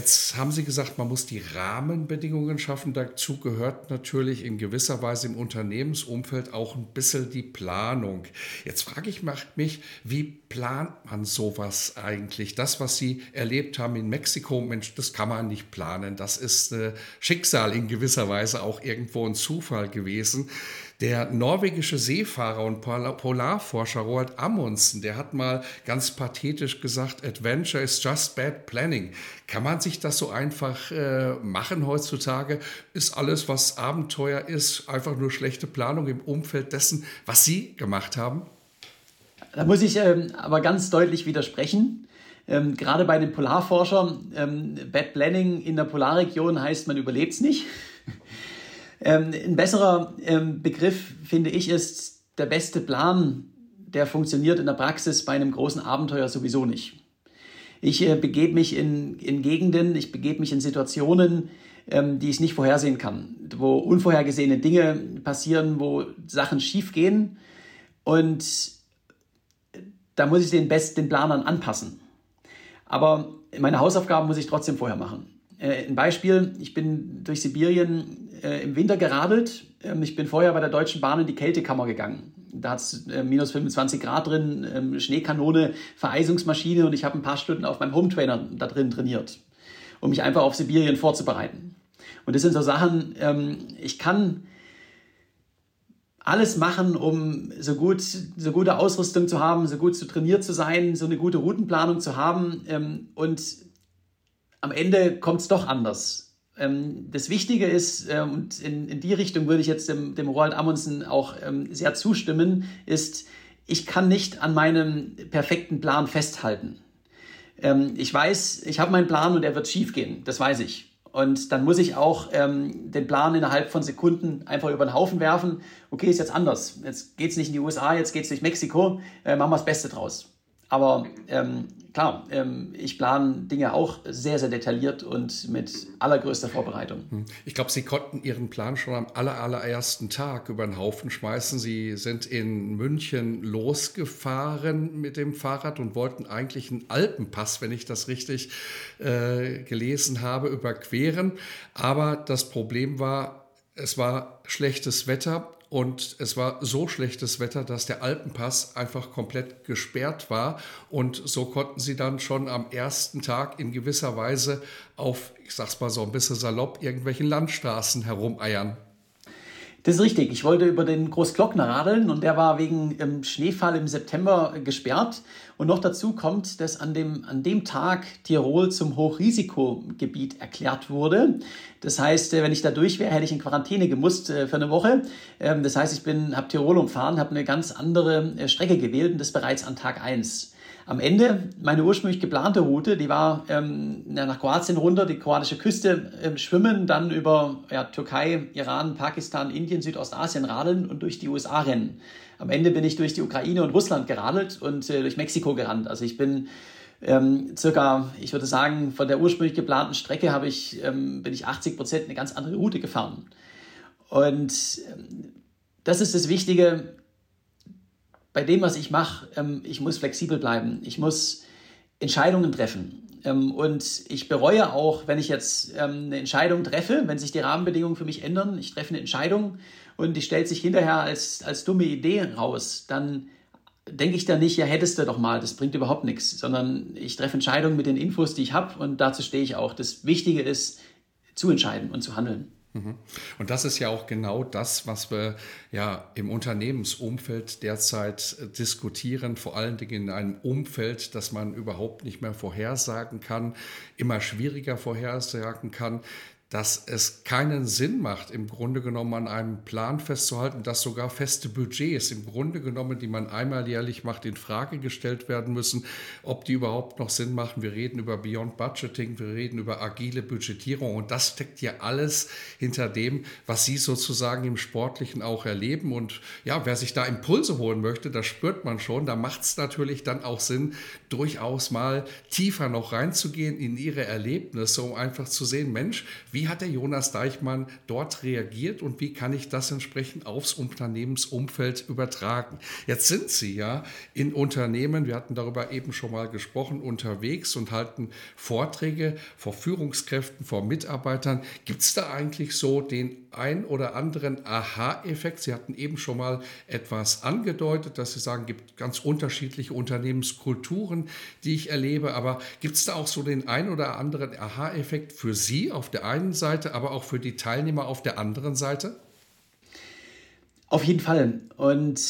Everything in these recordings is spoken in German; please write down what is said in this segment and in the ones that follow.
Jetzt haben Sie gesagt, man muss die Rahmenbedingungen schaffen. Dazu gehört natürlich in gewisser Weise im Unternehmensumfeld auch ein bisschen die Planung. Jetzt frage ich mich, wie plant man sowas eigentlich? Das, was Sie erlebt haben in Mexiko, Mensch, das kann man nicht planen. Das ist äh, Schicksal in gewisser Weise auch irgendwo ein Zufall gewesen. Der norwegische Seefahrer und Polarforscher Roald Amundsen, der hat mal ganz pathetisch gesagt, Adventure is just bad planning. Kann man sich das so einfach äh, machen heutzutage? Ist alles, was Abenteuer ist, einfach nur schlechte Planung im Umfeld dessen, was Sie gemacht haben? Da muss ich ähm, aber ganz deutlich widersprechen. Ähm, gerade bei den Polarforschern, ähm, Bad Planning in der Polarregion heißt, man überlebt es nicht. Ähm, ein besserer ähm, Begriff, finde ich, ist der beste Plan, der funktioniert in der Praxis bei einem großen Abenteuer sowieso nicht. Ich äh, begebe mich in, in Gegenden, ich begebe mich in Situationen, ähm, die ich nicht vorhersehen kann, wo unvorhergesehene Dinge passieren, wo Sachen schief gehen und da muss ich den besten Planern anpassen. Aber meine Hausaufgaben muss ich trotzdem vorher machen. Äh, ein Beispiel, ich bin durch Sibirien äh, im Winter geradelt. Ähm, ich bin vorher bei der Deutschen Bahn in die Kältekammer gegangen. Da hat es äh, minus 25 Grad drin, ähm, Schneekanone, Vereisungsmaschine und ich habe ein paar Stunden auf meinem Hometrainer da drin trainiert, um mich einfach auf Sibirien vorzubereiten. Und das sind so Sachen, ähm, ich kann alles machen, um so gut, so gute Ausrüstung zu haben, so gut zu trainiert zu sein, so eine gute Routenplanung zu haben. Ähm, und am Ende kommt es doch anders. Ähm, das Wichtige ist, ähm, und in, in die Richtung würde ich jetzt dem, dem Roald Amundsen auch ähm, sehr zustimmen, ist, ich kann nicht an meinem perfekten Plan festhalten. Ähm, ich weiß, ich habe meinen Plan und er wird schief gehen, das weiß ich. Und dann muss ich auch ähm, den Plan innerhalb von Sekunden einfach über den Haufen werfen. Okay, ist jetzt anders. Jetzt geht es nicht in die USA, jetzt geht es durch Mexiko. Äh, machen wir das Beste draus. Aber ähm, klar, ähm, ich plane Dinge auch sehr, sehr detailliert und mit allergrößter Vorbereitung. Hm. Ich glaube, Sie konnten Ihren Plan schon am aller, allerersten Tag über den Haufen schmeißen. Sie sind in München losgefahren mit dem Fahrrad und wollten eigentlich einen Alpenpass, wenn ich das richtig äh, gelesen habe, überqueren. Aber das Problem war, es war schlechtes Wetter und es war so schlechtes Wetter, dass der Alpenpass einfach komplett gesperrt war. Und so konnten sie dann schon am ersten Tag in gewisser Weise auf, ich sag's mal so ein bisschen salopp, irgendwelchen Landstraßen herumeiern. Das ist richtig. Ich wollte über den Großglockner radeln und der war wegen ähm, Schneefall im September gesperrt. Und noch dazu kommt, dass an dem, an dem Tag Tirol zum Hochrisikogebiet erklärt wurde. Das heißt, äh, wenn ich da durch wäre, hätte ich in Quarantäne gemusst äh, für eine Woche. Ähm, das heißt, ich habe Tirol umfahren, habe eine ganz andere äh, Strecke gewählt und das bereits an Tag 1. Am Ende, meine ursprünglich geplante Route, die war ähm, nach Kroatien runter, die kroatische Küste äh, schwimmen, dann über ja, Türkei, Iran, Pakistan, Indien, Südostasien radeln und durch die USA rennen. Am Ende bin ich durch die Ukraine und Russland geradelt und äh, durch Mexiko gerannt. Also ich bin ähm, circa, ich würde sagen, von der ursprünglich geplanten Strecke habe ich, ähm, bin ich 80 Prozent eine ganz andere Route gefahren. Und ähm, das ist das Wichtige, bei dem, was ich mache, ähm, ich muss flexibel bleiben. Ich muss Entscheidungen treffen. Ähm, und ich bereue auch, wenn ich jetzt ähm, eine Entscheidung treffe, wenn sich die Rahmenbedingungen für mich ändern, ich treffe eine Entscheidung und die stellt sich hinterher als, als dumme Idee raus, dann denke ich da nicht, ja, hättest du doch mal, das bringt überhaupt nichts, sondern ich treffe Entscheidungen mit den Infos, die ich habe und dazu stehe ich auch. Das Wichtige ist, zu entscheiden und zu handeln. Mhm. Und das ist ja auch genau das, was wir ja im Unternehmensumfeld derzeit äh, diskutieren, vor allen Dingen in einem Umfeld, das man überhaupt nicht mehr vorhersagen kann, immer schwieriger vorhersagen kann. Dass es keinen Sinn macht, im Grunde genommen an einem Plan festzuhalten, dass sogar feste Budgets im Grunde genommen, die man einmal jährlich macht, in Frage gestellt werden müssen, ob die überhaupt noch Sinn machen. Wir reden über Beyond Budgeting, wir reden über agile Budgetierung und das steckt ja alles hinter dem, was Sie sozusagen im Sportlichen auch erleben. Und ja, wer sich da Impulse holen möchte, das spürt man schon. Da macht es natürlich dann auch Sinn, durchaus mal tiefer noch reinzugehen in Ihre Erlebnisse, um einfach zu sehen, Mensch, wie hat der Jonas Deichmann dort reagiert und wie kann ich das entsprechend aufs Unternehmensumfeld übertragen? Jetzt sind Sie ja in Unternehmen, wir hatten darüber eben schon mal gesprochen, unterwegs und halten Vorträge vor Führungskräften, vor Mitarbeitern. Gibt es da eigentlich so den ein oder anderen Aha-Effekt? Sie hatten eben schon mal etwas angedeutet, dass Sie sagen, es gibt ganz unterschiedliche Unternehmenskulturen, die ich erlebe, aber gibt es da auch so den ein oder anderen Aha-Effekt für Sie auf der einen Seite, aber auch für die Teilnehmer auf der anderen Seite? Auf jeden Fall. Und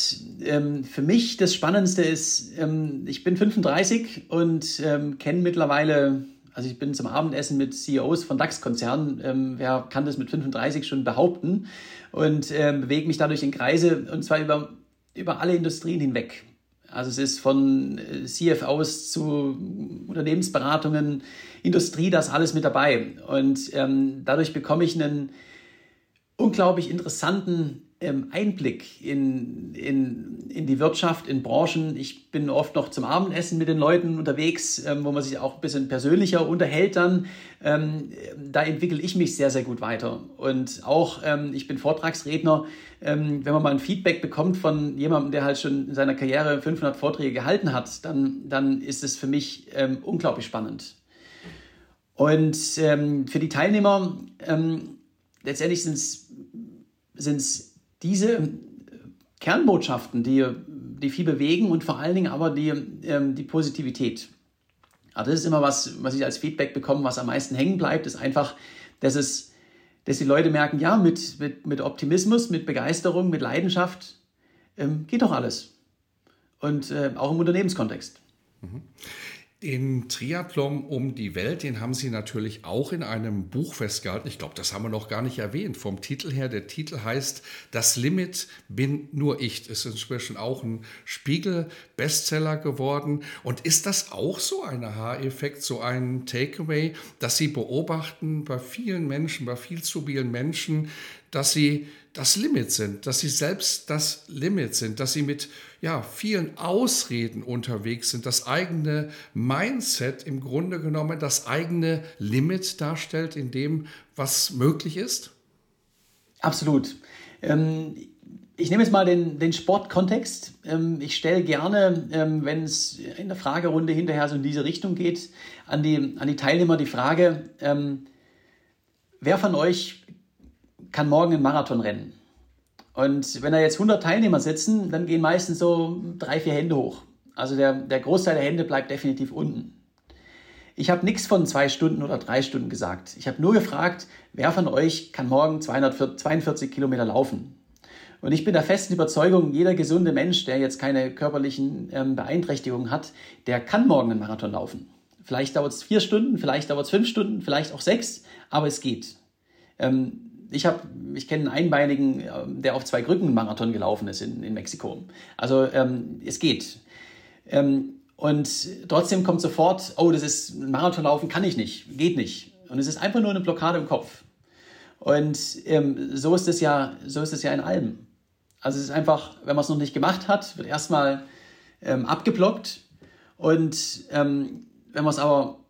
ähm, für mich das Spannendste ist, ähm, ich bin 35 und ähm, kenne mittlerweile, also ich bin zum Abendessen mit CEOs von DAX-Konzernen, ähm, wer kann das mit 35 schon behaupten und ähm, bewege mich dadurch in Kreise und zwar über, über alle Industrien hinweg. Also es ist von äh, CFOs zu Unternehmensberatungen, Industrie, das alles mit dabei. Und ähm, dadurch bekomme ich einen unglaublich interessanten Einblick in, in, in die Wirtschaft, in Branchen. Ich bin oft noch zum Abendessen mit den Leuten unterwegs, ähm, wo man sich auch ein bisschen persönlicher unterhält dann. Ähm, da entwickle ich mich sehr, sehr gut weiter. Und auch, ähm, ich bin Vortragsredner, ähm, wenn man mal ein Feedback bekommt von jemandem, der halt schon in seiner Karriere 500 Vorträge gehalten hat, dann, dann ist es für mich ähm, unglaublich spannend. Und für die Teilnehmer, letztendlich sind es diese äh, Kernbotschaften, die, die viel bewegen und vor allen Dingen aber die, ähm, die Positivität. Also das ist immer was, was ich als Feedback bekomme, was am meisten hängen bleibt, ist einfach, dass es, dass die Leute merken, ja, mit, mit, mit Optimismus, mit Begeisterung, mit Leidenschaft ähm, geht doch alles. Und äh, auch im Unternehmenskontext. Mhm. Den Triathlon um die Welt, den haben Sie natürlich auch in einem Buch festgehalten. Ich glaube, das haben wir noch gar nicht erwähnt. Vom Titel her, der Titel heißt Das Limit bin nur ich. Ist inzwischen auch ein Spiegel-Bestseller geworden. Und ist das auch so ein Aha-Effekt, so ein Takeaway, dass Sie beobachten bei vielen Menschen, bei viel zu vielen Menschen, dass sie das Limit sind, dass sie selbst das Limit sind, dass sie mit ja, vielen Ausreden unterwegs sind, das eigene Mindset im Grunde genommen das eigene Limit darstellt in dem, was möglich ist? Absolut. Ähm, ich nehme jetzt mal den, den Sportkontext. Ähm, ich stelle gerne, ähm, wenn es in der Fragerunde hinterher so in diese Richtung geht, an die, an die Teilnehmer die Frage, ähm, wer von euch kann morgen einen Marathon rennen? Und wenn da jetzt 100 Teilnehmer sitzen, dann gehen meistens so drei, vier Hände hoch. Also der, der Großteil der Hände bleibt definitiv unten. Ich habe nichts von zwei Stunden oder drei Stunden gesagt. Ich habe nur gefragt, wer von euch kann morgen 242 Kilometer laufen? Und ich bin der festen Überzeugung, jeder gesunde Mensch, der jetzt keine körperlichen ähm, Beeinträchtigungen hat, der kann morgen einen Marathon laufen. Vielleicht dauert es vier Stunden, vielleicht dauert es fünf Stunden, vielleicht auch sechs, aber es geht. Ähm, ich habe, ich kenne einen Einbeinigen, ähm, der auf zwei Krücken Marathon gelaufen ist in, in Mexiko. Also ähm, es geht. Ähm, und trotzdem kommt sofort, oh, das ist Marathonlaufen, kann ich nicht, geht nicht. Und es ist einfach nur eine Blockade im Kopf. Und ähm, so ist es ja, so ist es ja in allem. Also es ist einfach, wenn man es noch nicht gemacht hat, wird erstmal ähm, abgeblockt. Und ähm, wenn man es aber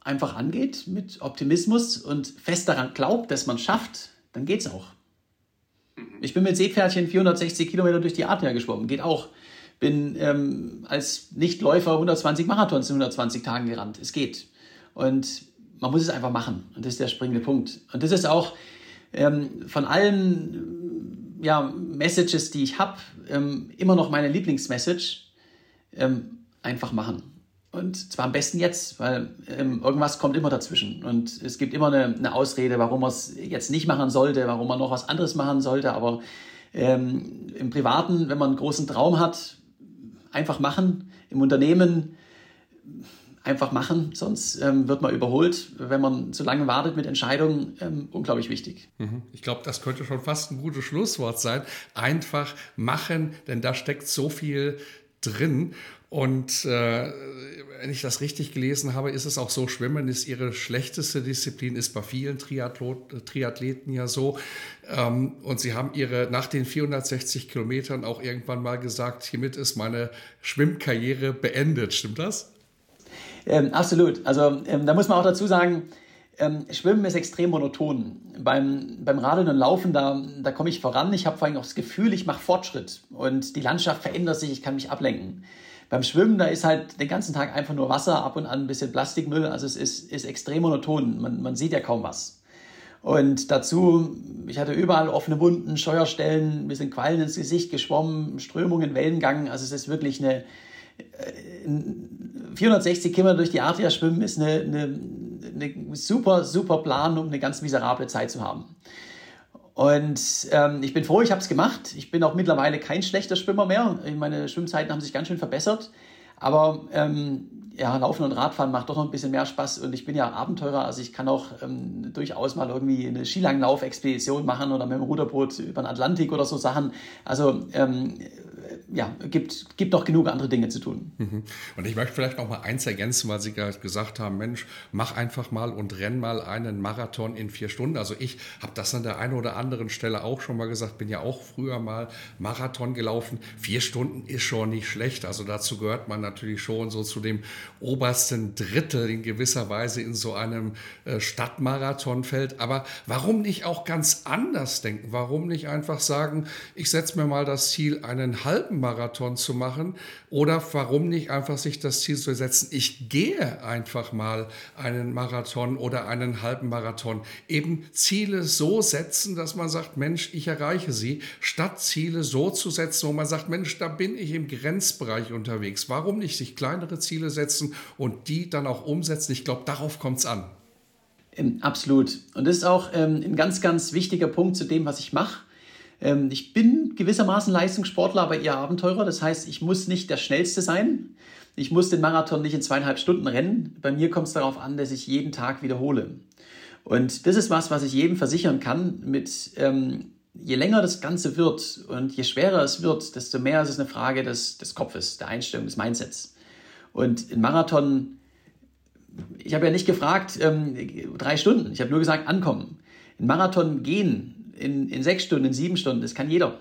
einfach angeht mit Optimismus und fest daran glaubt, dass man schafft, dann geht's auch. Mhm. Ich bin mit Seepferdchen 460 Kilometer durch die Adria geschwommen, geht auch. Bin ähm, als Nichtläufer 120 Marathons in 120 Tagen gerannt. Es geht. Und man muss es einfach machen. Und das ist der springende Punkt. Und das ist auch ähm, von allen ja, Messages, die ich habe, ähm, immer noch meine Lieblingsmessage. Ähm, einfach machen. Und zwar am besten jetzt, weil ähm, irgendwas kommt immer dazwischen. Und es gibt immer eine, eine Ausrede, warum man es jetzt nicht machen sollte, warum man noch was anderes machen sollte. Aber ähm, im Privaten, wenn man einen großen Traum hat, einfach machen. Im Unternehmen einfach machen, sonst ähm, wird man überholt. Wenn man zu lange wartet mit Entscheidungen, ähm, unglaublich wichtig. Mhm. Ich glaube, das könnte schon fast ein gutes Schlusswort sein. Einfach machen, denn da steckt so viel drin. Und äh, wenn ich das richtig gelesen habe, ist es auch so, Schwimmen ist ihre schlechteste Disziplin, ist bei vielen Triathleten ja so. Ähm, und sie haben ihre nach den 460 Kilometern auch irgendwann mal gesagt, hiermit ist meine Schwimmkarriere beendet. Stimmt das? Ähm, absolut. Also ähm, da muss man auch dazu sagen, ähm, Schwimmen ist extrem monoton. Beim, beim Radeln und Laufen, da, da komme ich voran. Ich habe vor allem auch das Gefühl, ich mache Fortschritt und die Landschaft verändert sich, ich kann mich ablenken. Beim Schwimmen, da ist halt den ganzen Tag einfach nur Wasser, ab und an ein bisschen Plastikmüll. Also es ist, ist extrem monoton. Man, man sieht ja kaum was. Und dazu, ich hatte überall offene Wunden, Scheuerstellen, ein bisschen Quallen ins Gesicht geschwommen, Strömungen, Wellengang. Also es ist wirklich eine, 460 äh, Kilometer durch die Adria schwimmen ist eine, eine, eine super, super Plan, um eine ganz miserable Zeit zu haben. Und ähm, ich bin froh, ich habe es gemacht. Ich bin auch mittlerweile kein schlechter Schwimmer mehr. Meine Schwimmzeiten haben sich ganz schön verbessert. Aber ähm, ja, Laufen und Radfahren macht doch noch ein bisschen mehr Spaß. Und ich bin ja Abenteurer, also ich kann auch ähm, durchaus mal irgendwie eine Skilanglauf-Expedition machen oder mit dem Ruderboot über den Atlantik oder so Sachen. Also ähm, ja, gibt, gibt noch genug andere Dinge zu tun. Mhm. Und ich möchte vielleicht noch mal eins ergänzen, weil Sie gesagt haben, Mensch, mach einfach mal und renn mal einen Marathon in vier Stunden. Also ich habe das an der einen oder anderen Stelle auch schon mal gesagt, bin ja auch früher mal Marathon gelaufen. Vier Stunden ist schon nicht schlecht. Also dazu gehört man natürlich schon so zu dem obersten Drittel in gewisser Weise in so einem äh, Stadtmarathonfeld. Aber warum nicht auch ganz anders denken? Warum nicht einfach sagen, ich setze mir mal das Ziel, einen halben Marathon zu machen oder warum nicht einfach sich das Ziel zu setzen, ich gehe einfach mal einen Marathon oder einen halben Marathon. Eben Ziele so setzen, dass man sagt, Mensch, ich erreiche sie, statt Ziele so zu setzen, wo man sagt, Mensch, da bin ich im Grenzbereich unterwegs. Warum nicht sich kleinere Ziele setzen und die dann auch umsetzen? Ich glaube, darauf kommt es an. Ähm, absolut. Und das ist auch ähm, ein ganz, ganz wichtiger Punkt zu dem, was ich mache. Ähm, ich bin gewissermaßen Leistungssportler, aber eher Abenteurer. Das heißt, ich muss nicht der Schnellste sein. Ich muss den Marathon nicht in zweieinhalb Stunden rennen. Bei mir kommt es darauf an, dass ich jeden Tag wiederhole. Und das ist was, was ich jedem versichern kann. Mit ähm, je länger das Ganze wird und je schwerer es wird, desto mehr ist es eine Frage des, des Kopfes, der Einstellung, des Mindsets. Und in Marathon, ich habe ja nicht gefragt, ähm, drei Stunden. Ich habe nur gesagt, ankommen. In Marathon gehen in, in sechs Stunden, in sieben Stunden, das kann jeder.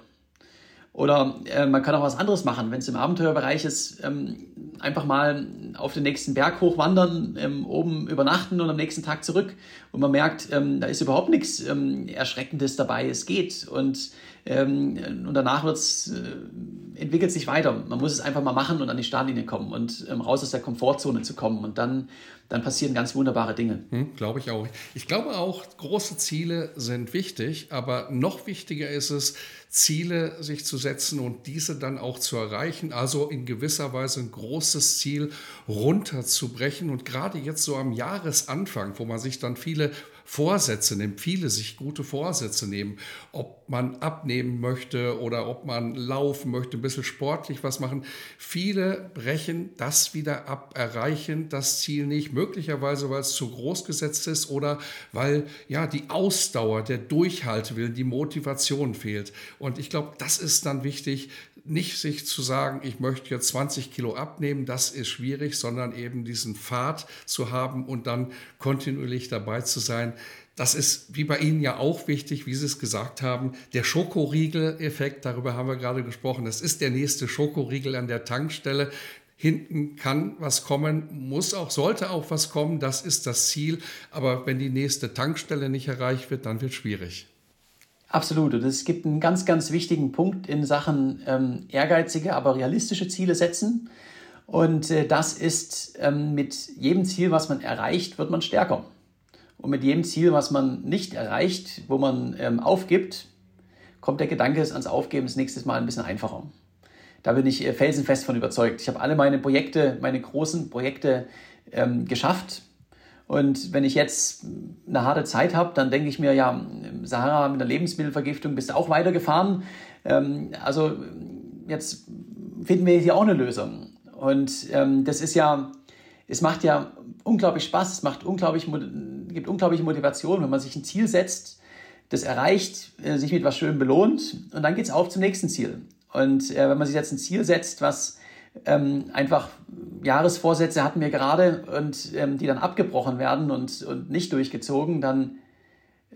Oder äh, man kann auch was anderes machen, wenn es im Abenteuerbereich ist, ähm, einfach mal auf den nächsten Berg hochwandern, ähm, oben übernachten und am nächsten Tag zurück. Und man merkt, ähm, da ist überhaupt nichts ähm, Erschreckendes dabei, es geht. Und, ähm, und danach wird's, äh, entwickelt sich weiter. Man muss es einfach mal machen und an die Startlinie kommen und ähm, raus aus der Komfortzone zu kommen. Und dann dann passieren ganz wunderbare Dinge. Hm, glaube ich auch. Ich glaube auch, große Ziele sind wichtig, aber noch wichtiger ist es, Ziele sich zu setzen und diese dann auch zu erreichen, also in gewisser Weise ein großes Ziel runterzubrechen. Und gerade jetzt so am Jahresanfang, wo man sich dann viele Vorsätze nimmt, viele sich gute Vorsätze nehmen, ob man abnehmen möchte oder ob man laufen möchte, ein bisschen sportlich was machen. Viele brechen das wieder ab, erreichen das Ziel nicht, möglicherweise weil es zu groß gesetzt ist oder weil ja die Ausdauer, der Durchhaltewillen, die Motivation fehlt. Und ich glaube, das ist dann wichtig, nicht sich zu sagen, ich möchte jetzt 20 Kilo abnehmen, das ist schwierig, sondern eben diesen Pfad zu haben und dann kontinuierlich dabei zu sein. Das ist wie bei Ihnen ja auch wichtig, wie Sie es gesagt haben, der Schokoriegel-Effekt, darüber haben wir gerade gesprochen. Das ist der nächste Schokoriegel an der Tankstelle. Hinten kann was kommen, muss auch, sollte auch was kommen, das ist das Ziel. Aber wenn die nächste Tankstelle nicht erreicht wird, dann wird es schwierig. Absolut. Und es gibt einen ganz, ganz wichtigen Punkt in Sachen ähm, ehrgeizige, aber realistische Ziele setzen. Und äh, das ist ähm, mit jedem Ziel, was man erreicht, wird man stärker. Und mit jedem Ziel, was man nicht erreicht, wo man ähm, aufgibt, kommt der Gedanke ans Aufgeben das nächste Mal ein bisschen einfacher. Da bin ich äh, felsenfest von überzeugt. Ich habe alle meine Projekte, meine großen Projekte ähm, geschafft und wenn ich jetzt eine harte Zeit habe, dann denke ich mir, ja, Sahara mit der Lebensmittelvergiftung bist du auch weitergefahren. Ähm, also jetzt finden wir hier auch eine Lösung. Und ähm, das ist ja es macht ja unglaublich Spaß, es macht unglaublich, gibt unglaubliche Motivation, wenn man sich ein Ziel setzt, das erreicht, äh, sich mit was Schönem belohnt und dann geht es auf zum nächsten Ziel. Und äh, wenn man sich jetzt ein Ziel setzt, was ähm, einfach Jahresvorsätze hatten wir gerade und ähm, die dann abgebrochen werden und, und nicht durchgezogen, dann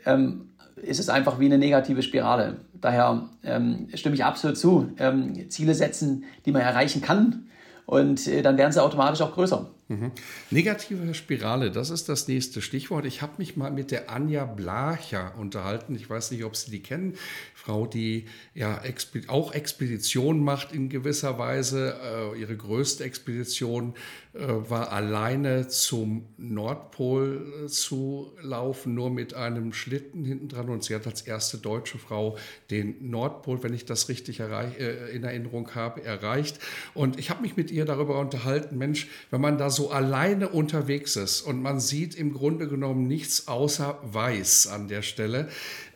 ähm, ist es einfach wie eine negative Spirale. Daher ähm, stimme ich absolut zu. Ähm, Ziele setzen, die man erreichen kann und äh, dann werden sie automatisch auch größer. Mhm. Negative Spirale, das ist das nächste Stichwort. Ich habe mich mal mit der Anja Blacher unterhalten. Ich weiß nicht, ob Sie die kennen. Frau, die ja auch Expeditionen macht in gewisser Weise. Äh, ihre größte Expedition äh, war alleine zum Nordpol äh, zu laufen, nur mit einem Schlitten hinten dran. Und sie hat als erste deutsche Frau den Nordpol, wenn ich das richtig in Erinnerung habe, erreicht. Und ich habe mich mit ihr darüber unterhalten, Mensch, wenn man da so alleine unterwegs ist und man sieht im Grunde genommen nichts außer Weiß an der Stelle,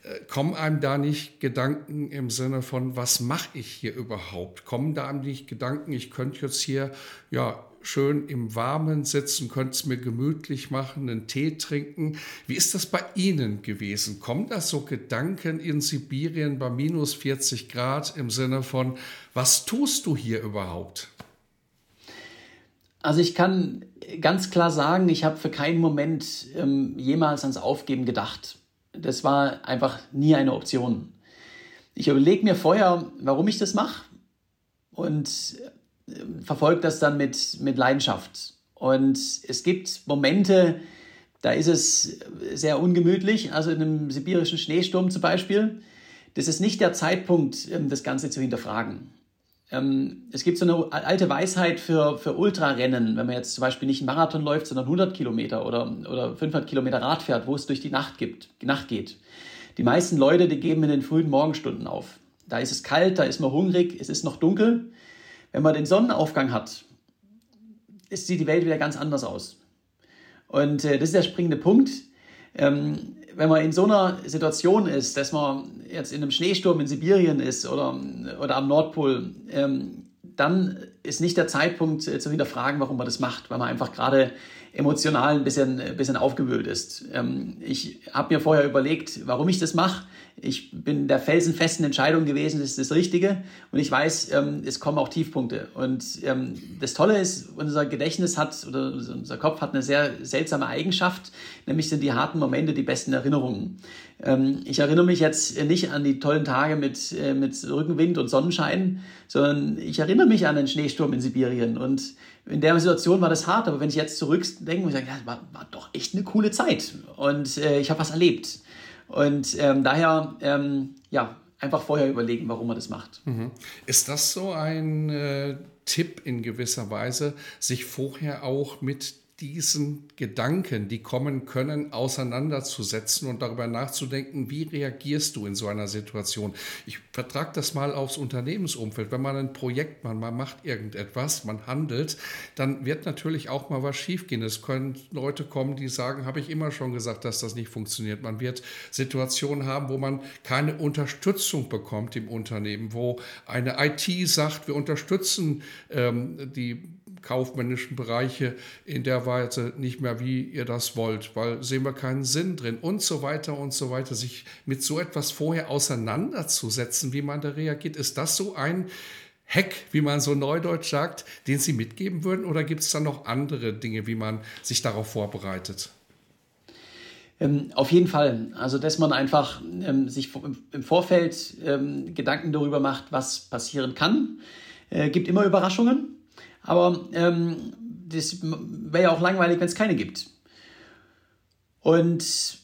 äh, kommen einem da nicht Gedanken im Sinne von, was mache ich hier überhaupt? Kommen da einem nicht Gedanken, ich könnte jetzt hier ja schön im Warmen sitzen, könnte es mir gemütlich machen, einen Tee trinken. Wie ist das bei Ihnen gewesen? Kommen da so Gedanken in Sibirien bei minus 40 Grad im Sinne von, was tust du hier überhaupt? Also ich kann ganz klar sagen, ich habe für keinen Moment ähm, jemals ans Aufgeben gedacht. Das war einfach nie eine Option. Ich überlege mir vorher, warum ich das mache und äh, verfolge das dann mit, mit Leidenschaft. Und es gibt Momente, da ist es sehr ungemütlich, also in einem sibirischen Schneesturm zum Beispiel. Das ist nicht der Zeitpunkt, ähm, das Ganze zu hinterfragen. Ähm, es gibt so eine alte Weisheit für, für Ultrarennen, wenn man jetzt zum Beispiel nicht einen Marathon läuft, sondern 100 Kilometer oder, oder 500 Kilometer Rad fährt, wo es durch die Nacht, gibt, Nacht geht. Die meisten Leute, die geben in den frühen Morgenstunden auf. Da ist es kalt, da ist man hungrig, es ist noch dunkel. Wenn man den Sonnenaufgang hat, sieht die Welt wieder ganz anders aus. Und äh, das ist der springende Punkt. Ähm, wenn man in so einer Situation ist, dass man jetzt in einem Schneesturm in Sibirien ist oder, oder am Nordpol, ähm, dann ist nicht der Zeitpunkt äh, zu hinterfragen, warum man das macht, weil man einfach gerade emotional ein bisschen, bisschen aufgewühlt ist. Ähm, ich habe mir vorher überlegt, warum ich das mache. Ich bin der felsenfesten Entscheidung gewesen, das ist das Richtige. Und ich weiß, ähm, es kommen auch Tiefpunkte. Und ähm, das Tolle ist, unser Gedächtnis hat oder unser Kopf hat eine sehr seltsame Eigenschaft, nämlich sind die harten Momente die besten Erinnerungen. Ich erinnere mich jetzt nicht an die tollen Tage mit, äh, mit Rückenwind und Sonnenschein, sondern ich erinnere mich an den Schneesturm in Sibirien. Und in der Situation war das hart, aber wenn ich jetzt zurückdenke, muss ich sagen, ja, war, war doch echt eine coole Zeit und äh, ich habe was erlebt. Und ähm, daher, ähm, ja, einfach vorher überlegen, warum man das macht. Mhm. Ist das so ein äh, Tipp in gewisser Weise, sich vorher auch mit diesen Gedanken, die kommen können, auseinanderzusetzen und darüber nachzudenken, wie reagierst du in so einer Situation. Ich vertrage das mal aufs Unternehmensumfeld. Wenn man ein Projekt macht, man macht irgendetwas, man handelt, dann wird natürlich auch mal was schiefgehen. Es können Leute kommen, die sagen, habe ich immer schon gesagt, dass das nicht funktioniert. Man wird Situationen haben, wo man keine Unterstützung bekommt im Unternehmen, wo eine IT sagt, wir unterstützen ähm, die kaufmännischen Bereiche in der Weise nicht mehr, wie ihr das wollt, weil sehen wir keinen Sinn drin und so weiter und so weiter. Sich mit so etwas vorher auseinanderzusetzen, wie man da reagiert, ist das so ein Hack, wie man so neudeutsch sagt, den Sie mitgeben würden oder gibt es da noch andere Dinge, wie man sich darauf vorbereitet? Ähm, auf jeden Fall. Also, dass man einfach ähm, sich im Vorfeld ähm, Gedanken darüber macht, was passieren kann. Äh, gibt immer Überraschungen. Aber ähm, das wäre ja auch langweilig, wenn es keine gibt. Und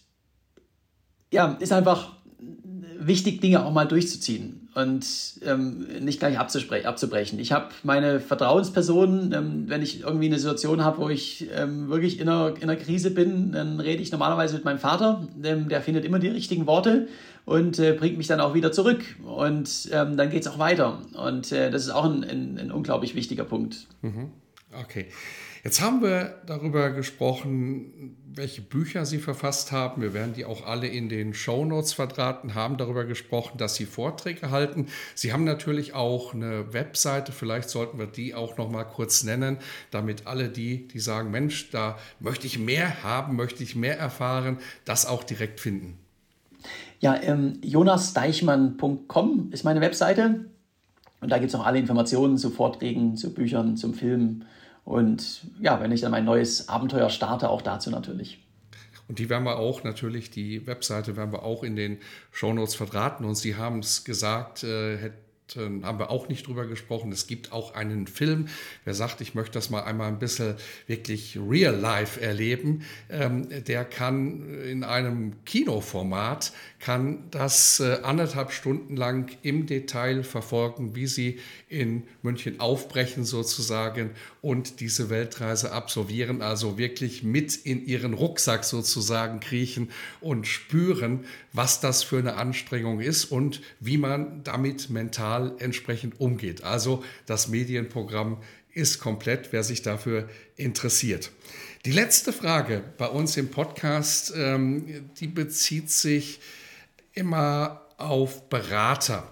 ja, ist einfach wichtig, Dinge auch mal durchzuziehen und ähm, nicht gleich abzubrechen. Ich habe meine Vertrauenspersonen, ähm, wenn ich irgendwie eine Situation habe, wo ich ähm, wirklich in einer, in einer Krise bin, dann rede ich normalerweise mit meinem Vater. Ähm, der findet immer die richtigen Worte und äh, bringt mich dann auch wieder zurück. Und ähm, dann geht es auch weiter. Und äh, das ist auch ein, ein, ein unglaublich wichtiger Punkt. Mhm. Okay. Jetzt haben wir darüber gesprochen, welche Bücher Sie verfasst haben. Wir werden die auch alle in den Show Notes verdrahten, haben darüber gesprochen, dass Sie Vorträge halten. Sie haben natürlich auch eine Webseite, vielleicht sollten wir die auch noch mal kurz nennen, damit alle die, die sagen, Mensch, da möchte ich mehr haben, möchte ich mehr erfahren, das auch direkt finden. Ja, ähm, jonasdeichmann.com ist meine Webseite. Und da gibt es auch alle Informationen zu Vorträgen, zu Büchern, zum Film und ja, wenn ich dann mein neues Abenteuer starte, auch dazu natürlich. Und die werden wir auch natürlich, die Webseite werden wir auch in den Shownotes verdrahten. Und Sie haben es gesagt, äh, haben wir auch nicht drüber gesprochen. Es gibt auch einen Film. Wer sagt, ich möchte das mal einmal ein bisschen wirklich real life erleben, ähm, der kann in einem Kinoformat, kann das äh, anderthalb Stunden lang im Detail verfolgen, wie sie in München aufbrechen sozusagen und diese Weltreise absolvieren, also wirklich mit in ihren Rucksack sozusagen kriechen und spüren, was das für eine Anstrengung ist und wie man damit mental entsprechend umgeht. Also das Medienprogramm ist komplett, wer sich dafür interessiert. Die letzte Frage bei uns im Podcast, ähm, die bezieht sich immer auf Berater.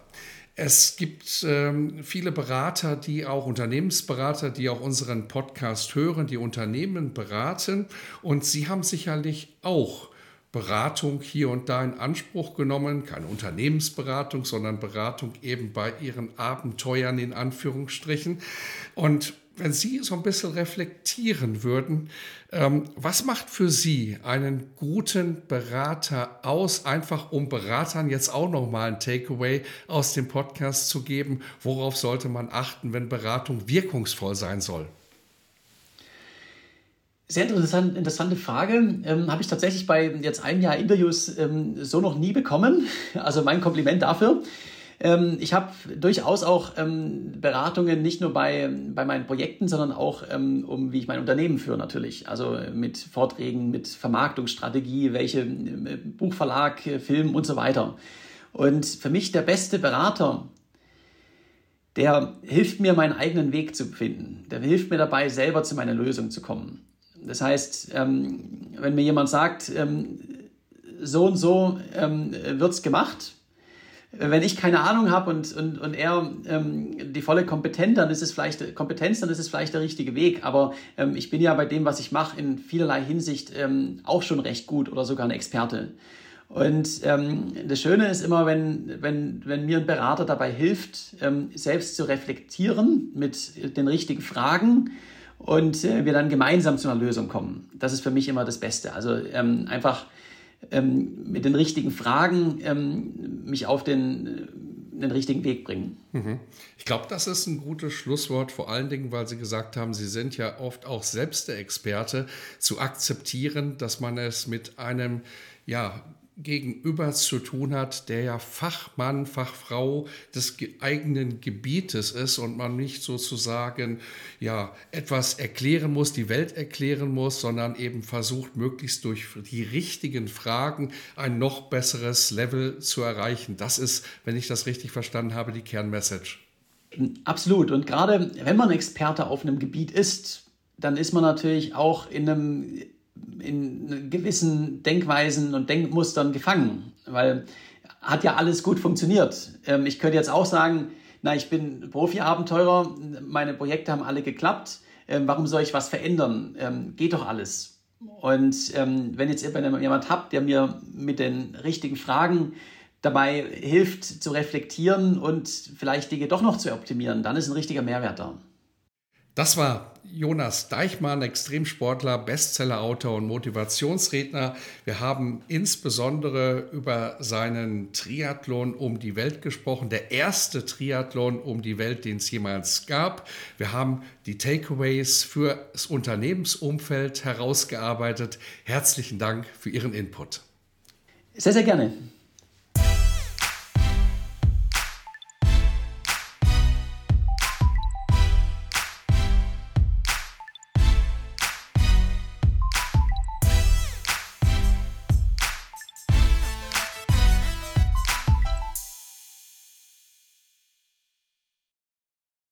Es gibt ähm, viele Berater, die auch Unternehmensberater, die auch unseren Podcast hören, die Unternehmen beraten. Und Sie haben sicherlich auch Beratung hier und da in Anspruch genommen, keine Unternehmensberatung, sondern Beratung eben bei Ihren Abenteuern in Anführungsstrichen. Und wenn Sie so ein bisschen reflektieren würden, ähm, was macht für Sie einen guten Berater aus, einfach um Beratern jetzt auch nochmal ein Takeaway aus dem Podcast zu geben? Worauf sollte man achten, wenn Beratung wirkungsvoll sein soll? Sehr interessant, interessante Frage. Ähm, Habe ich tatsächlich bei jetzt einem Jahr Interviews ähm, so noch nie bekommen. Also mein Kompliment dafür. Ähm, ich habe durchaus auch ähm, Beratungen nicht nur bei, bei meinen Projekten, sondern auch ähm, um, wie ich mein Unternehmen führe natürlich. Also mit Vorträgen, mit Vermarktungsstrategie, welche äh, Buchverlag, äh, Film und so weiter. Und für mich der beste Berater, der hilft mir, meinen eigenen Weg zu finden. Der hilft mir dabei, selber zu meiner Lösung zu kommen. Das heißt, ähm, wenn mir jemand sagt, ähm, so und so ähm, wird es gemacht, wenn ich keine Ahnung habe und, und, und er ähm, die volle Kompetenz, dann ist es vielleicht Kompetenz, dann ist es vielleicht der richtige Weg. Aber ähm, ich bin ja bei dem, was ich mache, in vielerlei Hinsicht ähm, auch schon recht gut oder sogar ein Experte. Und ähm, das Schöne ist immer, wenn, wenn, wenn mir ein Berater dabei hilft, ähm, selbst zu reflektieren mit den richtigen Fragen und äh, wir dann gemeinsam zu einer Lösung kommen. Das ist für mich immer das Beste. Also ähm, einfach mit den richtigen Fragen ähm, mich auf den, äh, den richtigen Weg bringen. Mhm. Ich glaube, das ist ein gutes Schlusswort, vor allen Dingen, weil Sie gesagt haben, Sie sind ja oft auch selbst der Experte, zu akzeptieren, dass man es mit einem ja, gegenüber zu tun hat, der ja Fachmann, Fachfrau des eigenen Gebietes ist und man nicht sozusagen ja etwas erklären muss, die Welt erklären muss, sondern eben versucht, möglichst durch die richtigen Fragen ein noch besseres Level zu erreichen. Das ist, wenn ich das richtig verstanden habe, die Kernmessage. Absolut. Und gerade wenn man Experte auf einem Gebiet ist, dann ist man natürlich auch in einem in gewissen Denkweisen und Denkmustern gefangen, weil hat ja alles gut funktioniert. Ähm, ich könnte jetzt auch sagen, na, ich bin Profi-Abenteurer, meine Projekte haben alle geklappt, ähm, warum soll ich was verändern? Ähm, geht doch alles. Und wenn jetzt jemand habt, der mir mit den richtigen Fragen dabei hilft zu reflektieren und vielleicht Dinge doch noch zu optimieren, dann ist ein richtiger Mehrwert da. Das war Jonas Deichmann, Extremsportler, Bestsellerautor und Motivationsredner. Wir haben insbesondere über seinen Triathlon um die Welt gesprochen, der erste Triathlon um die Welt, den es jemals gab. Wir haben die Takeaways für das Unternehmensumfeld herausgearbeitet. Herzlichen Dank für Ihren Input. Sehr, sehr gerne.